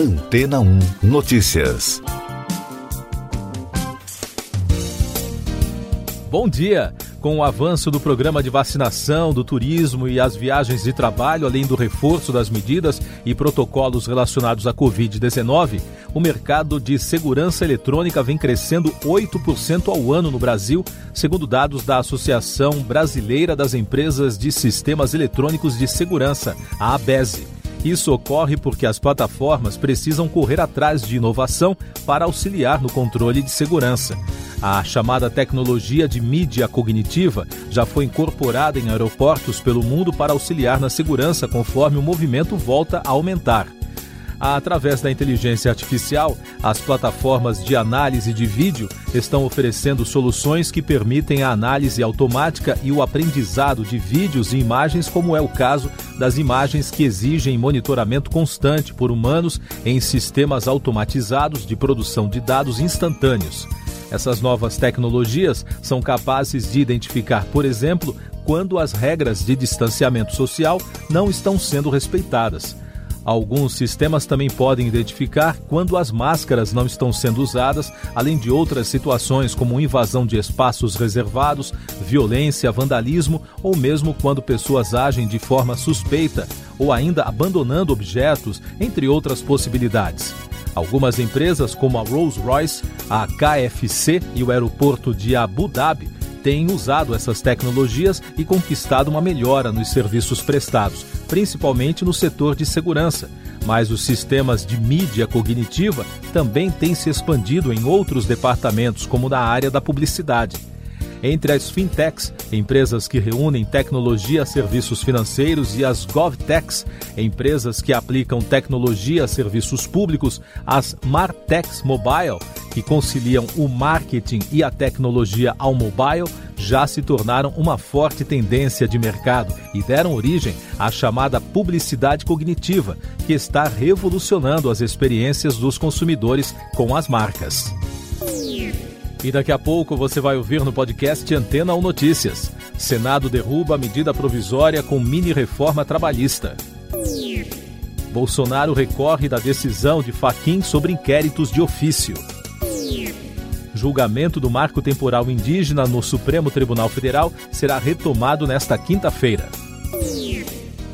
Antena 1 Notícias. Bom dia! Com o avanço do programa de vacinação, do turismo e as viagens de trabalho, além do reforço das medidas e protocolos relacionados à Covid-19, o mercado de segurança eletrônica vem crescendo 8% ao ano no Brasil, segundo dados da Associação Brasileira das Empresas de Sistemas Eletrônicos de Segurança, a ABESE. Isso ocorre porque as plataformas precisam correr atrás de inovação para auxiliar no controle de segurança. A chamada tecnologia de mídia cognitiva já foi incorporada em aeroportos pelo mundo para auxiliar na segurança conforme o movimento volta a aumentar. Através da inteligência artificial, as plataformas de análise de vídeo estão oferecendo soluções que permitem a análise automática e o aprendizado de vídeos e imagens, como é o caso das imagens que exigem monitoramento constante por humanos em sistemas automatizados de produção de dados instantâneos. Essas novas tecnologias são capazes de identificar, por exemplo, quando as regras de distanciamento social não estão sendo respeitadas. Alguns sistemas também podem identificar quando as máscaras não estão sendo usadas, além de outras situações como invasão de espaços reservados, violência, vandalismo ou mesmo quando pessoas agem de forma suspeita ou ainda abandonando objetos, entre outras possibilidades. Algumas empresas, como a Rolls-Royce, a KFC e o aeroporto de Abu Dhabi, têm usado essas tecnologias e conquistado uma melhora nos serviços prestados, principalmente no setor de segurança. Mas os sistemas de mídia cognitiva também têm se expandido em outros departamentos, como na área da publicidade. Entre as fintechs, empresas que reúnem tecnologia a serviços financeiros, e as govtechs, empresas que aplicam tecnologia a serviços públicos, as martechs mobile, que conciliam o marketing e a tecnologia ao mobile, já se tornaram uma forte tendência de mercado e deram origem à chamada publicidade cognitiva, que está revolucionando as experiências dos consumidores com as marcas. E daqui a pouco você vai ouvir no podcast Antena ou Notícias. Senado derruba a medida provisória com mini reforma trabalhista. Bolsonaro recorre da decisão de Faquim sobre inquéritos de ofício. Julgamento do marco temporal indígena no Supremo Tribunal Federal será retomado nesta quinta-feira.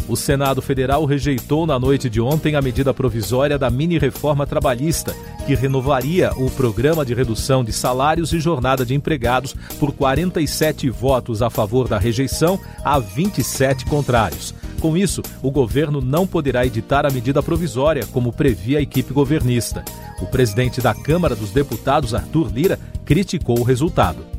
O Senado Federal rejeitou na noite de ontem a medida provisória da mini-reforma trabalhista, que renovaria o programa de redução de salários e jornada de empregados por 47 votos a favor da rejeição a 27 contrários. Com isso, o governo não poderá editar a medida provisória, como previa a equipe governista. O presidente da Câmara dos Deputados, Arthur Lira, criticou o resultado.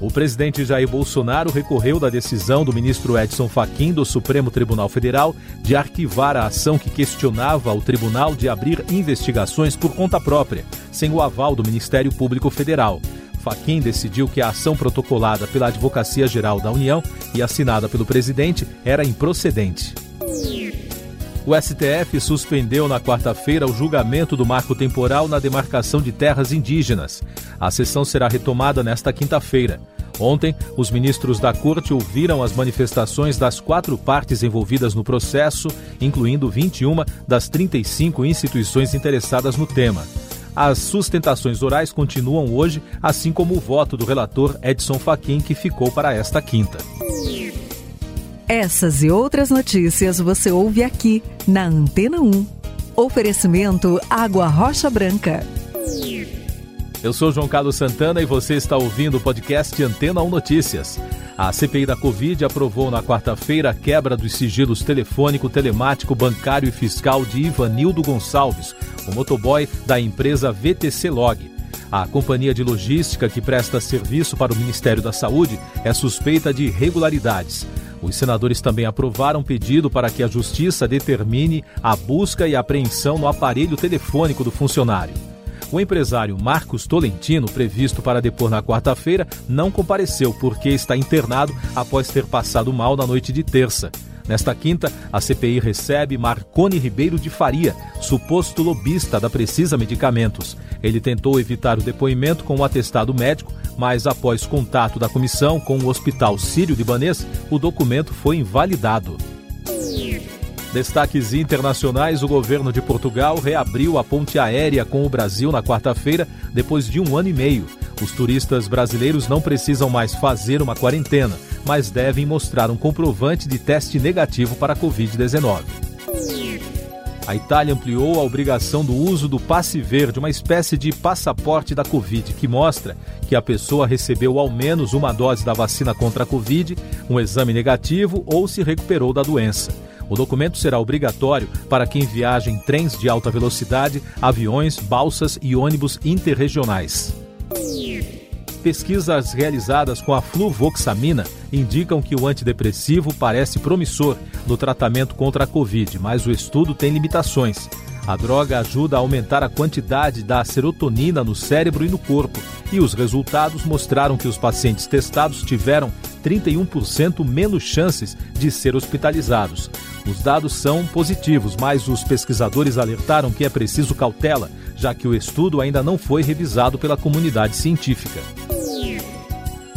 O presidente Jair Bolsonaro recorreu da decisão do ministro Edson Fachin do Supremo Tribunal Federal de arquivar a ação que questionava o tribunal de abrir investigações por conta própria, sem o aval do Ministério Público Federal. Fachin decidiu que a ação protocolada pela Advocacia Geral da União e assinada pelo presidente era improcedente. O STF suspendeu na quarta-feira o julgamento do marco temporal na demarcação de terras indígenas. A sessão será retomada nesta quinta-feira. Ontem, os ministros da Corte ouviram as manifestações das quatro partes envolvidas no processo, incluindo 21 das 35 instituições interessadas no tema. As sustentações orais continuam hoje, assim como o voto do relator Edson Fachin, que ficou para esta quinta. Essas e outras notícias você ouve aqui na Antena 1. Oferecimento Água Rocha Branca. Eu sou João Carlos Santana e você está ouvindo o podcast Antena 1 Notícias. A CPI da Covid aprovou na quarta-feira a quebra dos sigilos telefônico, telemático, bancário e fiscal de Ivanildo Gonçalves, o motoboy da empresa VTC Log. A companhia de logística que presta serviço para o Ministério da Saúde é suspeita de irregularidades. Os senadores também aprovaram pedido para que a Justiça determine a busca e apreensão no aparelho telefônico do funcionário. O empresário Marcos Tolentino, previsto para depor na quarta-feira, não compareceu porque está internado após ter passado mal na noite de terça. Nesta quinta, a CPI recebe Marcone Ribeiro de Faria, suposto lobista da Precisa Medicamentos. Ele tentou evitar o depoimento com o atestado médico, mas após contato da comissão com o Hospital Sírio-Libanês, o documento foi invalidado. Destaques internacionais: o governo de Portugal reabriu a ponte aérea com o Brasil na quarta-feira, depois de um ano e meio. Os turistas brasileiros não precisam mais fazer uma quarentena, mas devem mostrar um comprovante de teste negativo para a Covid-19. A Itália ampliou a obrigação do uso do passe verde, uma espécie de passaporte da Covid, que mostra que a pessoa recebeu ao menos uma dose da vacina contra a Covid, um exame negativo ou se recuperou da doença. O documento será obrigatório para quem viaja em trens de alta velocidade, aviões, balsas e ônibus interregionais. Pesquisas realizadas com a fluvoxamina indicam que o antidepressivo parece promissor no tratamento contra a Covid, mas o estudo tem limitações. A droga ajuda a aumentar a quantidade da serotonina no cérebro e no corpo, e os resultados mostraram que os pacientes testados tiveram 31% menos chances de ser hospitalizados. Os dados são positivos, mas os pesquisadores alertaram que é preciso cautela, já que o estudo ainda não foi revisado pela comunidade científica.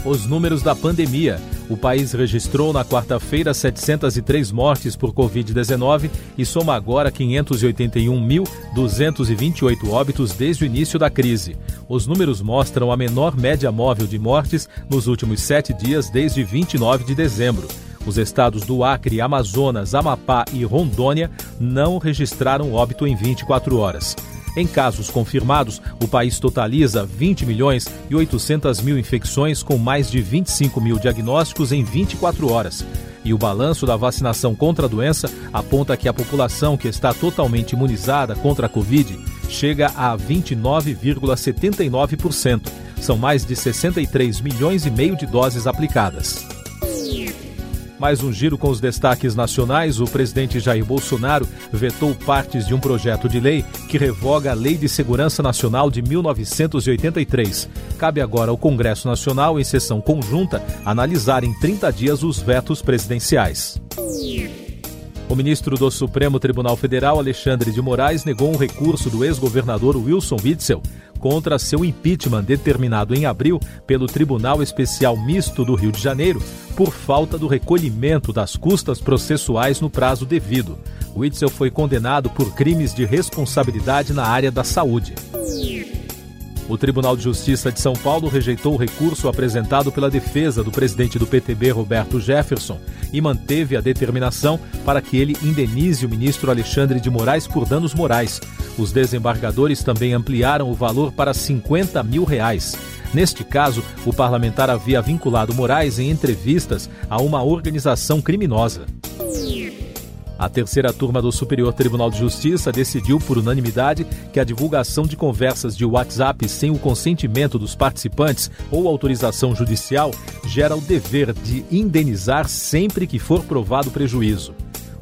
Os números da pandemia. O país registrou na quarta-feira 703 mortes por Covid-19 e soma agora 581.228 óbitos desde o início da crise. Os números mostram a menor média móvel de mortes nos últimos sete dias desde 29 de dezembro. Os estados do Acre, Amazonas, Amapá e Rondônia não registraram óbito em 24 horas. Em casos confirmados, o país totaliza 20 milhões e 800 mil infecções, com mais de 25 mil diagnósticos em 24 horas. E o balanço da vacinação contra a doença aponta que a população que está totalmente imunizada contra a Covid chega a 29,79%. São mais de 63 milhões e meio de doses aplicadas. Mais um giro com os destaques nacionais. O presidente Jair Bolsonaro vetou partes de um projeto de lei que revoga a Lei de Segurança Nacional de 1983. Cabe agora ao Congresso Nacional, em sessão conjunta, analisar em 30 dias os vetos presidenciais. O ministro do Supremo Tribunal Federal, Alexandre de Moraes, negou um recurso do ex-governador Wilson Witzel contra seu impeachment determinado em abril pelo Tribunal Especial Misto do Rio de Janeiro por falta do recolhimento das custas processuais no prazo devido. Witzel foi condenado por crimes de responsabilidade na área da saúde. O Tribunal de Justiça de São Paulo rejeitou o recurso apresentado pela defesa do presidente do PTB, Roberto Jefferson, e manteve a determinação para que ele indenize o ministro Alexandre de Moraes por danos morais. Os desembargadores também ampliaram o valor para 50 mil reais. Neste caso, o parlamentar havia vinculado Moraes em entrevistas a uma organização criminosa. A terceira turma do Superior Tribunal de Justiça decidiu por unanimidade que a divulgação de conversas de WhatsApp sem o consentimento dos participantes ou autorização judicial gera o dever de indenizar sempre que for provado prejuízo.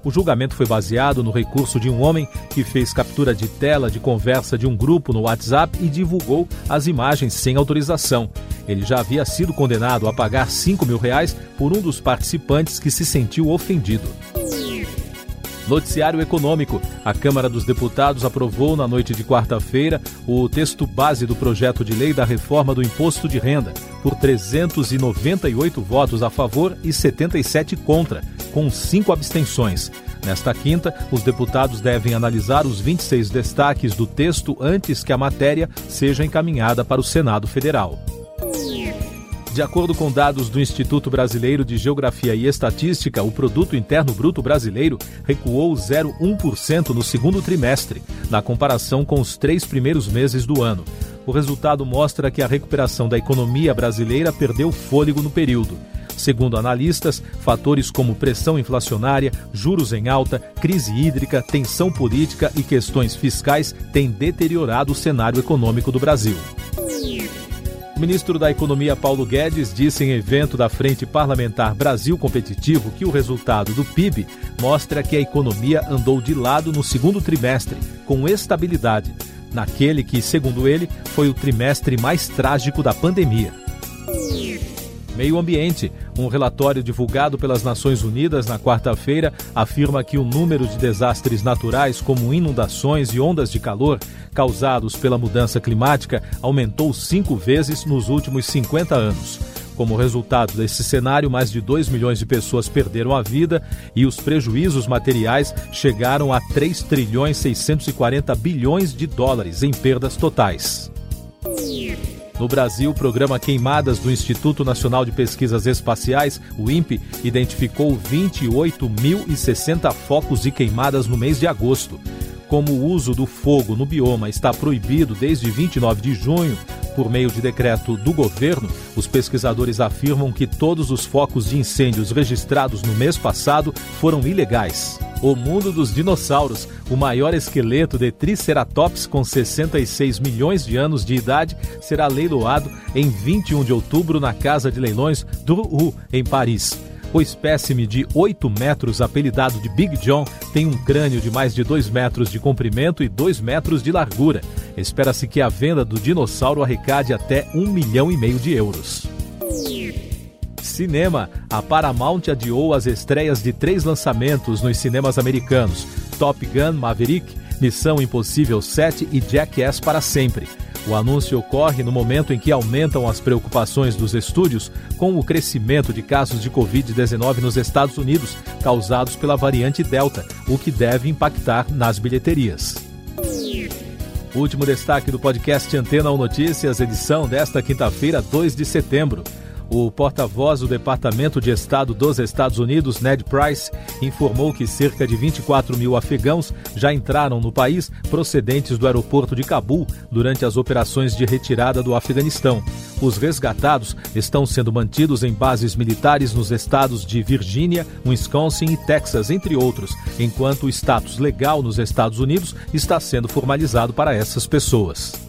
O julgamento foi baseado no recurso de um homem que fez captura de tela de conversa de um grupo no WhatsApp e divulgou as imagens sem autorização. Ele já havia sido condenado a pagar 5 mil reais por um dos participantes que se sentiu ofendido. Noticiário Econômico. A Câmara dos Deputados aprovou na noite de quarta-feira o texto base do projeto de lei da reforma do imposto de renda, por 398 votos a favor e 77 contra, com cinco abstenções. Nesta quinta, os deputados devem analisar os 26 destaques do texto antes que a matéria seja encaminhada para o Senado Federal. De acordo com dados do Instituto Brasileiro de Geografia e Estatística, o produto interno bruto brasileiro recuou 0,1% no segundo trimestre, na comparação com os três primeiros meses do ano. O resultado mostra que a recuperação da economia brasileira perdeu fôlego no período. Segundo analistas, fatores como pressão inflacionária, juros em alta, crise hídrica, tensão política e questões fiscais têm deteriorado o cenário econômico do Brasil. Ministro da Economia Paulo Guedes disse em evento da Frente Parlamentar Brasil Competitivo que o resultado do PIB mostra que a economia andou de lado no segundo trimestre, com estabilidade, naquele que, segundo ele, foi o trimestre mais trágico da pandemia. Meio Ambiente. Um relatório divulgado pelas Nações Unidas na quarta-feira afirma que o número de desastres naturais, como inundações e ondas de calor, causados pela mudança climática, aumentou cinco vezes nos últimos 50 anos. Como resultado desse cenário, mais de 2 milhões de pessoas perderam a vida e os prejuízos materiais chegaram a 3 trilhões 640 bilhões de dólares em perdas totais. No Brasil, o programa Queimadas do Instituto Nacional de Pesquisas Espaciais, o INPE, identificou 28.060 focos de queimadas no mês de agosto. Como o uso do fogo no bioma está proibido desde 29 de junho, por meio de decreto do governo, os pesquisadores afirmam que todos os focos de incêndios registrados no mês passado foram ilegais. O Mundo dos Dinossauros, o maior esqueleto de Triceratops com 66 milhões de anos de idade, será leiloado em 21 de outubro na Casa de Leilões do U, em Paris. O espécime de 8 metros, apelidado de Big John, tem um crânio de mais de 2 metros de comprimento e 2 metros de largura. Espera-se que a venda do dinossauro arrecade até 1 milhão e meio de euros. Cinema. A Paramount adiou as estreias de três lançamentos nos cinemas americanos: Top Gun Maverick, Missão Impossível 7 e Jackass para sempre. O anúncio ocorre no momento em que aumentam as preocupações dos estúdios com o crescimento de casos de Covid-19 nos Estados Unidos, causados pela variante Delta, o que deve impactar nas bilheterias. Último destaque do podcast Antena 1 Notícias, edição desta quinta-feira, 2 de setembro. O porta-voz do Departamento de Estado dos Estados Unidos, Ned Price, informou que cerca de 24 mil afegãos já entraram no país procedentes do aeroporto de Cabul durante as operações de retirada do Afeganistão. Os resgatados estão sendo mantidos em bases militares nos estados de Virgínia, Wisconsin e Texas, entre outros, enquanto o status legal nos Estados Unidos está sendo formalizado para essas pessoas.